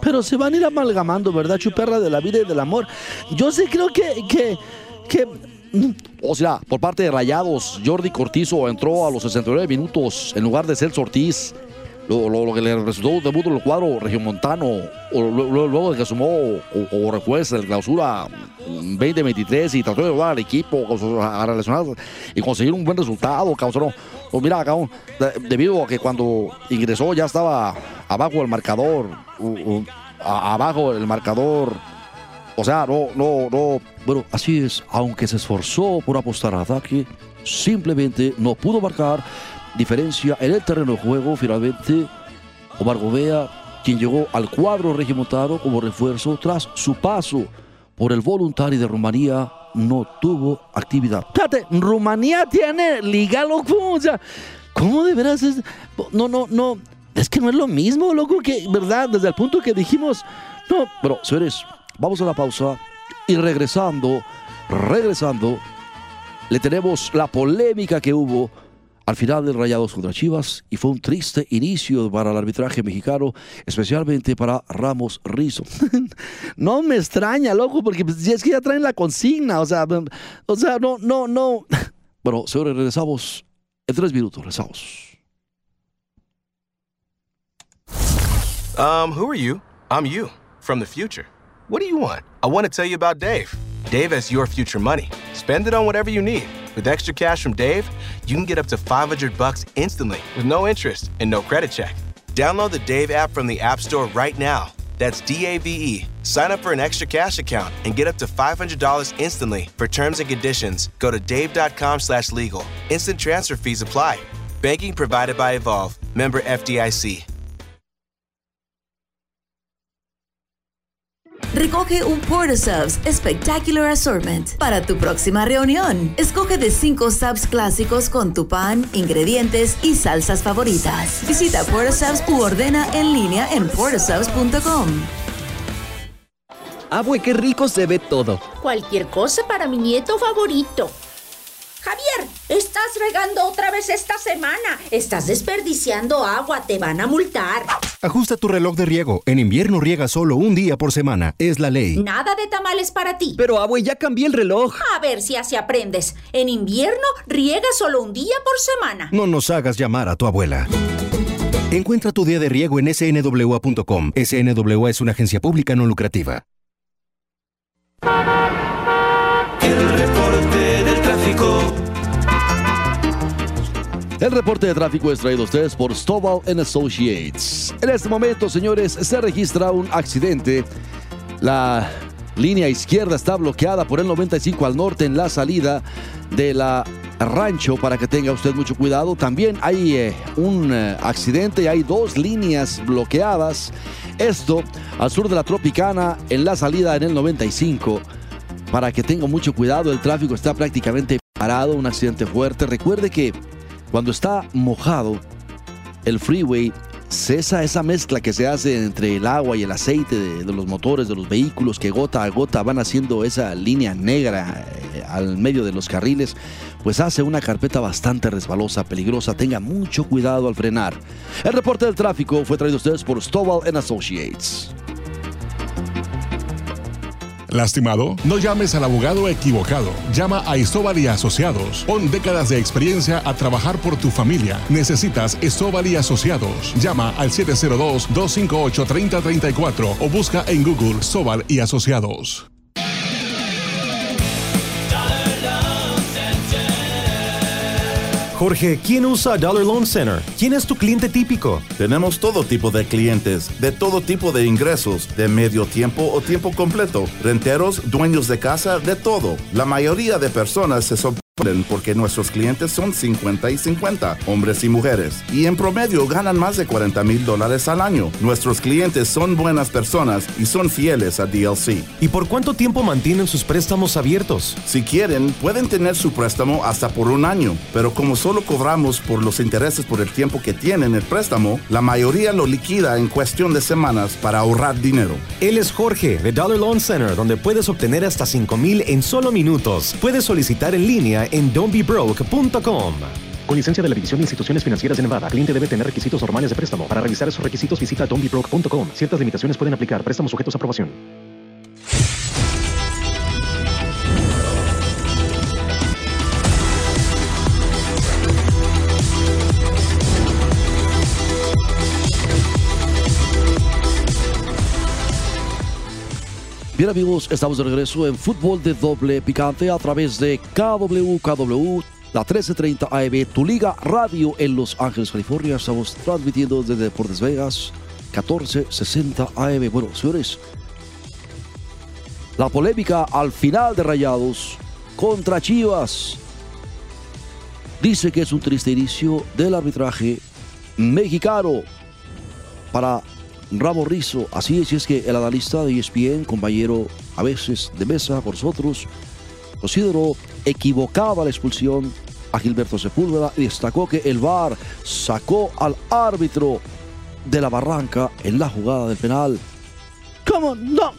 Pero se van a ir amalgamando, ¿verdad, chuperra de la vida y del amor? Yo sí creo que, que, que o sea, por parte de Rayados, Jordi Cortizo entró a los 69 minutos en lugar de Celso Ortiz. Lo, que le resultó debut en el cuadro regiomontano, o, luego de que sumó o, refuerza la clausura 2023 y trató de ayudar al equipo a relacionar y conseguir un buen resultado, causó. Pues mira, debido a que cuando ingresó ya estaba abajo el marcador, abajo el marcador o sea, no, no, no. Bueno, así es. Aunque se esforzó por apostar al ataque, simplemente no pudo marcar diferencia en el terreno de juego. Finalmente, Omar Gobea, quien llegó al cuadro regimontado como refuerzo tras su paso por el voluntario de Rumanía, no tuvo actividad. Fíjate, Rumanía tiene liga, loco. O sea, ¿cómo de veras es? No, no, no. Es que no es lo mismo, loco, que, ¿verdad? Desde el punto que dijimos. No, pero, señores, Vamos a la pausa y regresando, regresando, le tenemos la polémica que hubo al final del Rayados contra Chivas y fue un triste inicio para el arbitraje mexicano, especialmente para Ramos Rizo. no me extraña, loco, porque pues, es que ya traen la consigna, o sea, o sea, no, no, no. Bueno, señores, regresamos en tres minutos, regresamos. Um, who are you? I'm you, from the future. What do you want? I want to tell you about Dave. Dave has your future money. Spend it on whatever you need. With extra cash from Dave, you can get up to 500 bucks instantly with no interest and no credit check. Download the Dave app from the App Store right now. That's D A V E. Sign up for an extra cash account and get up to $500 instantly. For terms and conditions, go to dave.com/legal. Instant transfer fees apply. Banking provided by Evolve. Member FDIC. Recoge un Porta Subs Spectacular Assortment para tu próxima reunión. Escoge de 5 subs clásicos con tu pan, ingredientes y salsas favoritas. Visita Porta Subs u ordena en línea en portasubs.com. Abue, qué rico se ve todo. Cualquier cosa para mi nieto favorito. Javier, estás regando otra vez esta semana. Estás desperdiciando agua, te van a multar. Ajusta tu reloj de riego. En invierno riega solo un día por semana. Es la ley. Nada de tamales para ti. Pero, abue, ya cambié el reloj. A ver si así aprendes. En invierno riega solo un día por semana. No nos hagas llamar a tu abuela. Encuentra tu día de riego en snwa.com. SNWA es una agencia pública no lucrativa. El reporte de tráfico es traído a ustedes por Stovall Associates. En este momento, señores, se registra un accidente. La línea izquierda está bloqueada por el 95 al norte en la salida de la rancho para que tenga usted mucho cuidado. También hay eh, un eh, accidente y hay dos líneas bloqueadas. Esto al sur de la Tropicana en la salida en el 95 para que tenga mucho cuidado. El tráfico está prácticamente parado, un accidente fuerte. Recuerde que cuando está mojado, el freeway cesa esa mezcla que se hace entre el agua y el aceite de, los motores de los vehículos que gota a gota van haciendo esa línea negra eh, al medio de los carriles, pues hace una carpeta bastante resbalosa, peligrosa. Tenga mucho cuidado al frenar. El reporte del tráfico fue traído a ustedes por Stovall Associates. Lastimado, no llames al abogado equivocado. Llama a Isobal y Asociados. Con décadas de experiencia a trabajar por tu familia. Necesitas Isobal y Asociados. Llama al 702-258-3034 o busca en Google Sobal y Asociados. Jorge, ¿quién usa Dollar Loan Center? ¿Quién es tu cliente típico? Tenemos todo tipo de clientes, de todo tipo de ingresos, de medio tiempo o tiempo completo, renteros, dueños de casa, de todo. La mayoría de personas se sorprenden porque nuestros clientes son 50 y 50, hombres y mujeres, y en promedio ganan más de 40 mil dólares al año. Nuestros clientes son buenas personas y son fieles a DLC. ¿Y por cuánto tiempo mantienen sus préstamos abiertos? Si quieren, pueden tener su préstamo hasta por un año, pero como solo cobramos por los intereses por el tiempo que tienen el préstamo, la mayoría lo liquida en cuestión de semanas para ahorrar dinero. Él es Jorge de Dollar Loan Center, donde puedes obtener hasta 5 mil en solo minutos. Puedes solicitar en línea en don'tbebroke.com. Con licencia de la División de Instituciones Financieras de Nevada, cliente debe tener requisitos normales de préstamo. Para revisar esos requisitos, visita don'tbebroke.com. Ciertas limitaciones pueden aplicar. Préstamos sujetos a aprobación. Bien amigos, estamos de regreso en fútbol de doble picante a través de KWKW, la 1330 AM, tu liga radio en Los Ángeles, California. Estamos transmitiendo desde Deportes Vegas, 1460 AM. Bueno, señores, la polémica al final de Rayados contra Chivas dice que es un triste inicio del arbitraje mexicano para Ramo Rizzo. Así es, que el analista de ESPN, compañero a veces de mesa por nosotros, consideró equivocada la expulsión a Gilberto Sepúlveda y destacó que el VAR sacó al árbitro de la barranca en la jugada del penal. ¿Cómo? No.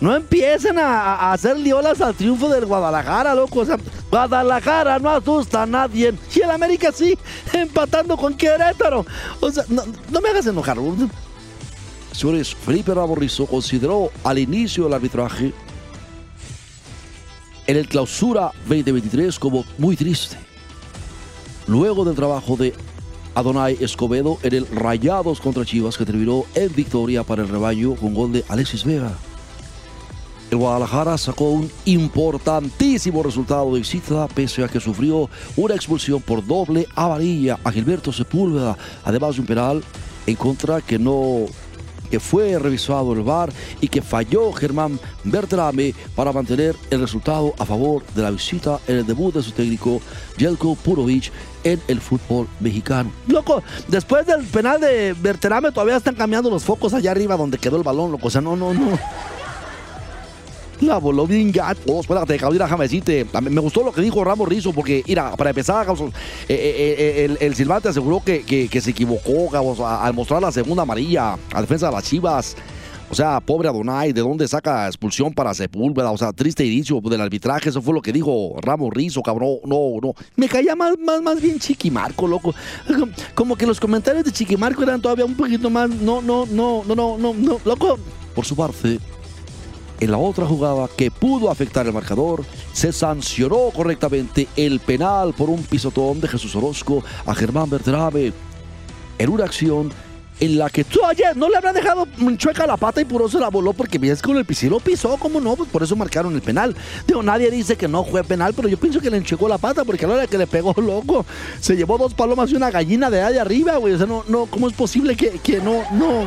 No empiecen a, a hacer liolas al triunfo del Guadalajara, loco. O sea, Guadalajara no asusta a nadie. Y el América sí, empatando con Querétaro. O sea, no, no me hagas enojar. Señores, Felipe Raborrizo consideró al inicio del arbitraje en el clausura 2023 como muy triste. Luego del trabajo de Adonai Escobedo en el Rayados contra Chivas que terminó en victoria para el rebaño con gol de Alexis Vega. El Guadalajara sacó un importantísimo resultado de visita pese a que sufrió una expulsión por doble amarilla a Gilberto Sepúlveda, además de un penal en contra que no que fue revisado el VAR y que falló Germán Bertrame para mantener el resultado a favor de la visita en el debut de su técnico Jelko Purovic en el fútbol mexicano. Loco, después del penal de Berterame todavía están cambiando los focos allá arriba donde quedó el balón, loco. O sea, no, no, no. La voló bien gato. Oh, espérate, cabrón, déjame decirte. Me gustó lo que dijo Ramos Rizo, porque, mira, para empezar, eh, eh, el, el, Silvante aseguró que, que, se equivocó al mostrar la segunda amarilla a defensa de las Chivas. O sea, pobre Adonai, ¿de dónde saca expulsión para Sepúlveda? O sea, triste inicio del arbitraje, eso fue lo que dijo Ramos Rizo, cabrón. No, no. Me caía más, más, más bien Chiquimarco, loco. Como que los comentarios de Chiquimarco eran todavía un poquito más. No, no, no, no, no, no, no, loco. Por su parte, en la otra jugada que pudo afectar el marcador, se sancionó correctamente el penal por un pisotón de Jesús Orozco a Germán Bertrame en una acción en la que tú ayer no le habrá dejado chueca la pata y puro se la voló porque ves con el piscino pisó, ¿cómo no? Pues por eso marcaron el penal. Digo, nadie dice que no fue penal, pero yo pienso que le enchuecó la pata porque a la hora que le pegó loco, se llevó dos palomas y una gallina de allá arriba, güey. O sea, no, no, ¿cómo es posible que, que no, no?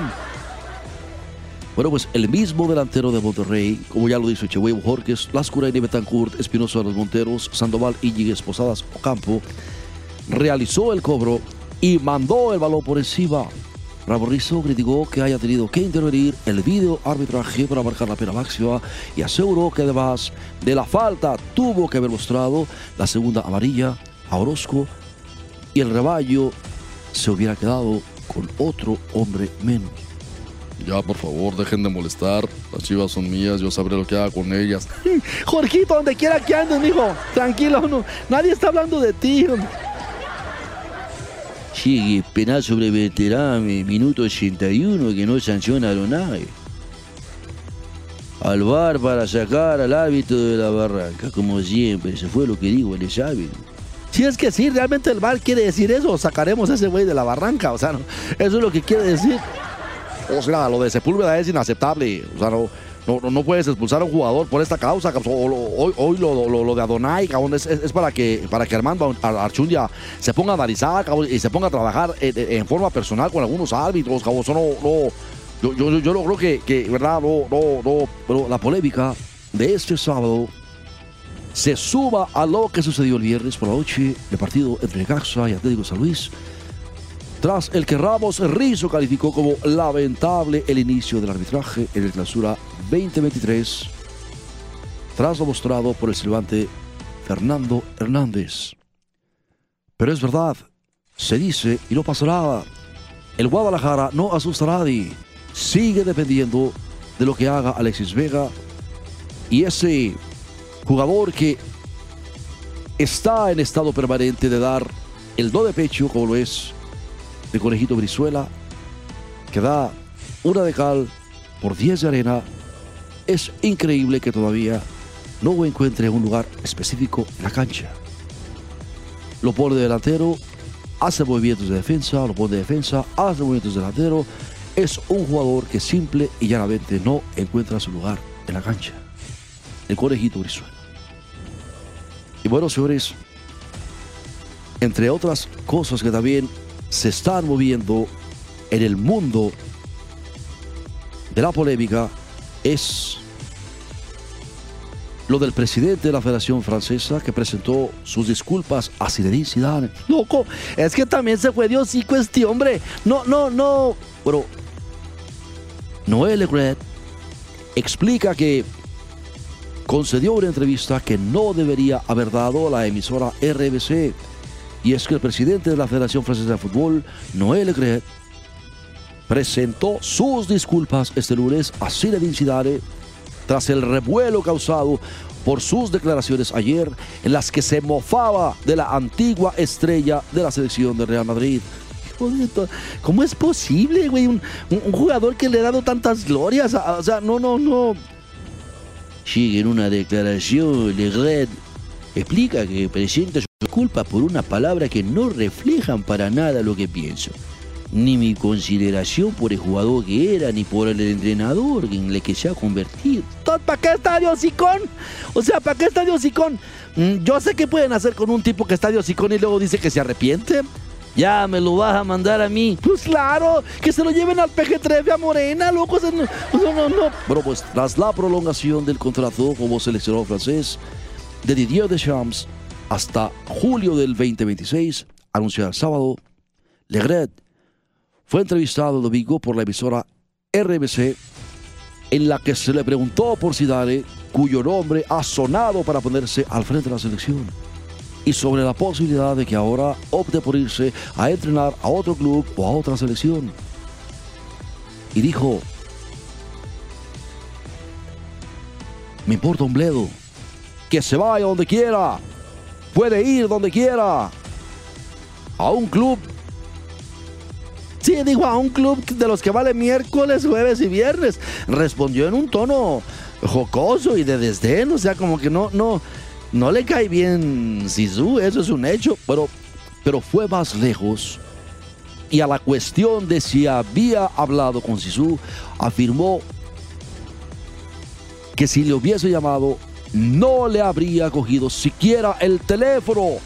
Bueno, pues el mismo delantero de Monterrey, como ya lo dice Chehuevo Jorges, Lascurain Betancourt, Espinosa de los Monteros, Sandoval Íñiguez Posadas Ocampo, realizó el cobro y mandó el balón por encima. Bravo Rizzo criticó que haya tenido que intervenir el video arbitraje para marcar la pena máxima y aseguró que además de la falta tuvo que haber mostrado la segunda amarilla a Orozco y el rebaño se hubiera quedado con otro hombre menos. Ya, por favor, dejen de molestar. Las chivas son mías, yo sabré lo que haga con ellas. Jorgito, donde quiera que andes, mijo. Tranquilo, no, nadie está hablando de ti. Sigue penal sobre veterame, minuto 81, que no sancionaron nada. Al bar para sacar al hábito de la barranca, como siempre, eso fue lo que dijo el sabe. Si es que sí, realmente el bar quiere decir eso, sacaremos a ese güey de la barranca, o sea, no, eso es lo que quiere decir. O sea, lo de Sepúlveda es inaceptable. O sea, no, no, no puedes expulsar a un jugador por esta causa. Hoy, lo, de Adonai, es, para, que, para que Armando Archundia se ponga a analizar cabrón, y se ponga a trabajar en, en, forma personal con algunos árbitros. Cabrón. Eso no, no, yo, yo, yo no creo que, que, ¿verdad? No, no, no. Pero la polémica de este sábado se suba a lo que sucedió el viernes por la noche, el partido entre Caxa y Atlético San Luis tras el que Ramos Rizzo calificó como lamentable el inicio del arbitraje en el clausura 2023, tras lo mostrado por el silbante Fernando Hernández. Pero es verdad, se dice y no pasa nada. El Guadalajara no asustará a nadie, sigue dependiendo de lo que haga Alexis Vega y ese jugador que está en estado permanente de dar el do de pecho como lo es de Conejito Brizuela, que da una de cal por 10 de arena, es increíble que todavía no encuentre un lugar específico en la cancha. Lo pone de delantero, hace movimientos de defensa, lo pone de defensa, hace movimientos de delantero. Es un jugador que simple y llanamente no encuentra su lugar en la cancha. El Conejito Brizuela. Y bueno, señores, entre otras cosas que también se están moviendo en el mundo de la polémica es lo del presidente de la Federación Francesa que presentó sus disculpas a Zinedine Zidane. Loco, es que también se fue de hocico este hombre. No, no, no. Pero Noel Legret explica que concedió una entrevista que no debería haber dado a la emisora RBC y es que el presidente de la Federación Francesa de Fútbol, Noel Legret, presentó sus disculpas este lunes a Zinedine Zidane tras el revuelo causado por sus declaraciones ayer en las que se mofaba de la antigua estrella de la selección de Real Madrid. ¿Cómo es posible, güey? Un, jugador que le ha dado tantas glorias. o sea, no, no, no. Sigue en una declaración, Legret explica que presenta culpa por una palabra que no reflejan para nada lo que pienso. Ni mi consideración por el jugador que era, ni por el entrenador en el que se ha convertido. ¿Para qué está de hocicón? O sea, ¿para qué está de hocicón? Mm, yo sé qué pueden hacer con un tipo que está de hocicón y luego dice que se arrepiente. Ya me lo vas a mandar a mí. Pues claro, que se lo lleven al PG-13 a Morena, loco. No, no, no. Bueno, pues tras la prolongación del contrato como seleccionador francés, de Didier Deschamps hasta julio del 2026, anunciado el sábado, Legret fue entrevistado el domingo por la emisora RBC en la que se le preguntó por Zidane, cuyo nombre ha sonado para ponerse al frente de la selección, y sobre la posibilidad de que ahora opte por irse a entrenar a otro club o a otra selección. Y dijo, me importa un bledo que se vaya donde quiera. Puede ir donde quiera. A un club. Sí, digo, a un club de los que vale miércoles, jueves y viernes. Respondió en un tono jocoso y de desdén. O sea, como que no, no, no le cae bien Sisu, eso es un hecho. Pero, pero fue más lejos y a la cuestión de si había hablado con Sisu, afirmó que si le hubiese llamado, no le habría cogido siquiera el teléfono.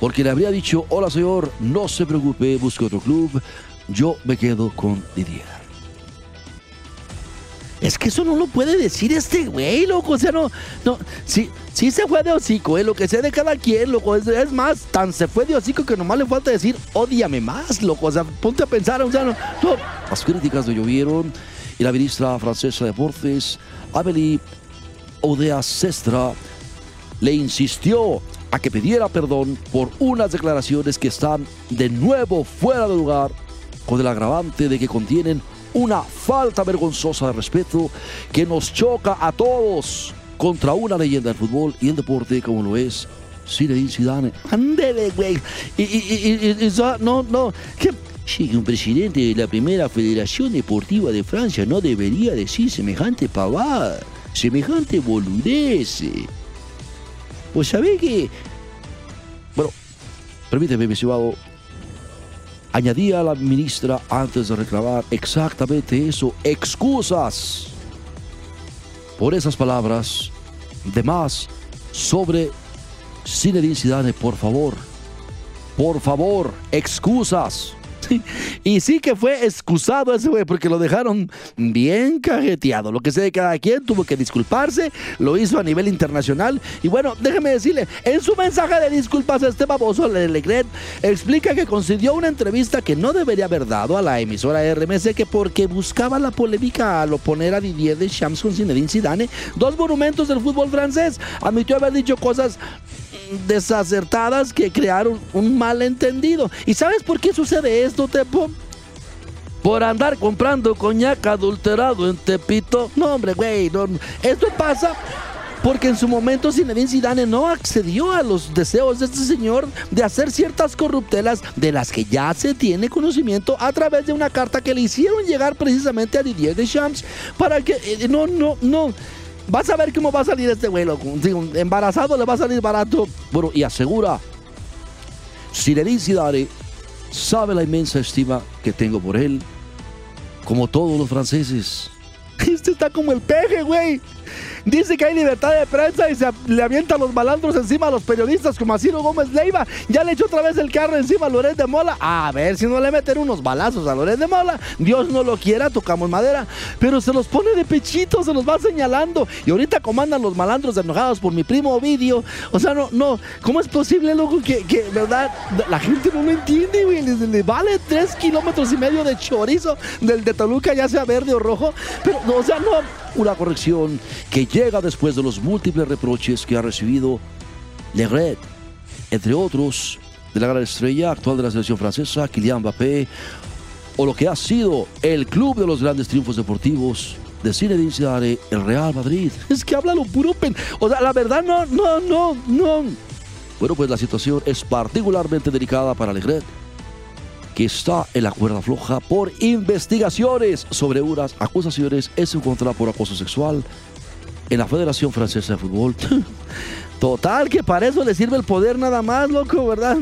Porque le habría dicho, hola señor, no se preocupe, busque otro club, yo me quedo con Didier. Es que eso no lo puede decir este güey, loco. O sea, no, no, sí, se fue de hocico, eh, lo que sea de cada quien, loco. Es, es más, tan se fue de hocico que nomás le falta decir, odiame más, loco. O sea, ponte a pensar, o sea, no, no. Las críticas no llovieron y la ministra francesa de Deportes, Amélie Odea Sestra, le insistió a que pidiera perdón por unas declaraciones que están de nuevo fuera de lugar con el agravante de que contienen una falta vergonzosa de respeto que nos choca a todos contra una leyenda del fútbol y el deporte como lo es Zinedine Zidane. Ándele, güey. Y, no, no. Sí, un presidente de la primera Federación Deportiva de Francia no debería decir semejante pavada, semejante boludez. Pues sabe que... Bueno, permíteme, mi estimado, añadía la ministra antes de reclamar exactamente eso, excusas por esas palabras, de más sobre Zinedine Zidane, por favor, por favor, excusas. Y sí que fue excusado ese güey porque lo dejaron bien cajeteado. Lo que sé de cada quien tuvo que disculparse, lo hizo a nivel internacional. Y bueno, déjeme decirle, en su mensaje de disculpas, este baboso Legret explica que concedió una entrevista que no debería haber dado a la emisora RMC que porque buscaba la polémica al oponer a Didier Deschamps con Zinedine Zidane, dos monumentos del fútbol francés. Admitió haber dicho cosas desacertadas que crearon un malentendido. ¿Y sabes por qué sucede Tepo? Por andar comprando coñac adulterado en Tepito. No, hombre, güey, no, esto pasa porque en su momento Zinedine Zidane no accedió a los deseos de este señor de hacer ciertas corruptelas de las que ya se tiene conocimiento a través de una carta que le hicieron llegar precisamente a Didier Deschamps para que eh, no no no Vas a ver cómo va a salir este güey, embarazado le va a salir barato. Bueno, y asegura, Zinedine Zidane sabe la inmensa estima que tengo por él, como todos los franceses. Este está como el peje, güey. Dice que hay libertad de prensa y se le avienta los malandros encima a los periodistas como a Ciro Gómez Leiva. Ya le echó otra vez el carro encima a Loret de Mola. A ver si no le meten unos balazos a Loret de Mola. Dios no lo quiera, tocamos madera. Pero se los pone de pechito, se los va señalando. Y ahorita comandan los malandros enojados por mi primo Ovidio. O sea, no, no. ¿Cómo es posible, loco, que, que verdad, la gente no lo entiende, güey? Le, vale tres kilómetros y medio de chorizo del de Toluca, ya sea verde o rojo. Pero, o sea, no. Una corrección que llega después de los múltiples reproches que ha recibido Le Red, entre otros, de la gran estrella actual de la selección francesa, Kylian Mbappé, o lo que ha sido el club de los grandes triunfos deportivos de Zinedine Zidane, el Real Madrid. Es que habla lo puro pen... O sea, la verdad no, no, no, no. Bueno, pues la situación es particularmente delicada para Legret, que está en la cuerda floja por investigaciones sobre unas acusaciones en su contra por acoso sexual en la Federación Francesa de Fútbol. Total, que para eso le sirve el poder nada más, loco, ¿verdad?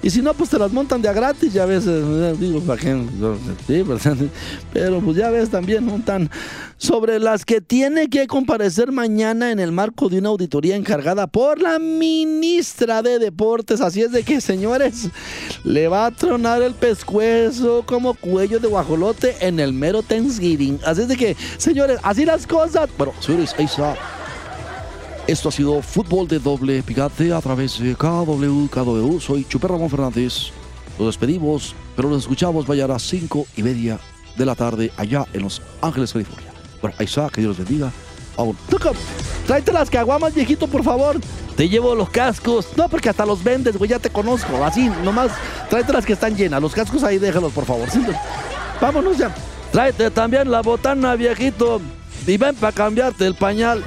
Y si no, pues te las montan de a gratis, ya ves, eh, digo, ¿para qué? Sí, ¿verdad? Pero pues ya ves, también montan sobre las que tiene que comparecer mañana en el marco de una auditoría encargada por la ministra de Deportes. Así es de que, señores, le va a tronar el pescuezo como cuello de guajolote en el mero Thanksgiving. Así es de que, señores, así las cosas. Bueno, señores, ahí está. Esto ha sido Fútbol de Doble Picante a través de KW, KW. Soy Chuper Ramón Fernández. Nos despedimos, pero nos escuchamos vaya a las 5 y media de la tarde allá en Los Ángeles, California. Bueno, ahí está, que Dios los bendiga. Toca, tráete las caguamas, viejito, por favor. Te llevo los cascos. No, porque hasta los vendes, güey, ya te conozco. Así, nomás, tráete las que están llenas. Los cascos ahí, déjalos, por favor. Sí, Vámonos ya. Tráete también la botana, viejito. Y ven para cambiarte el pañal.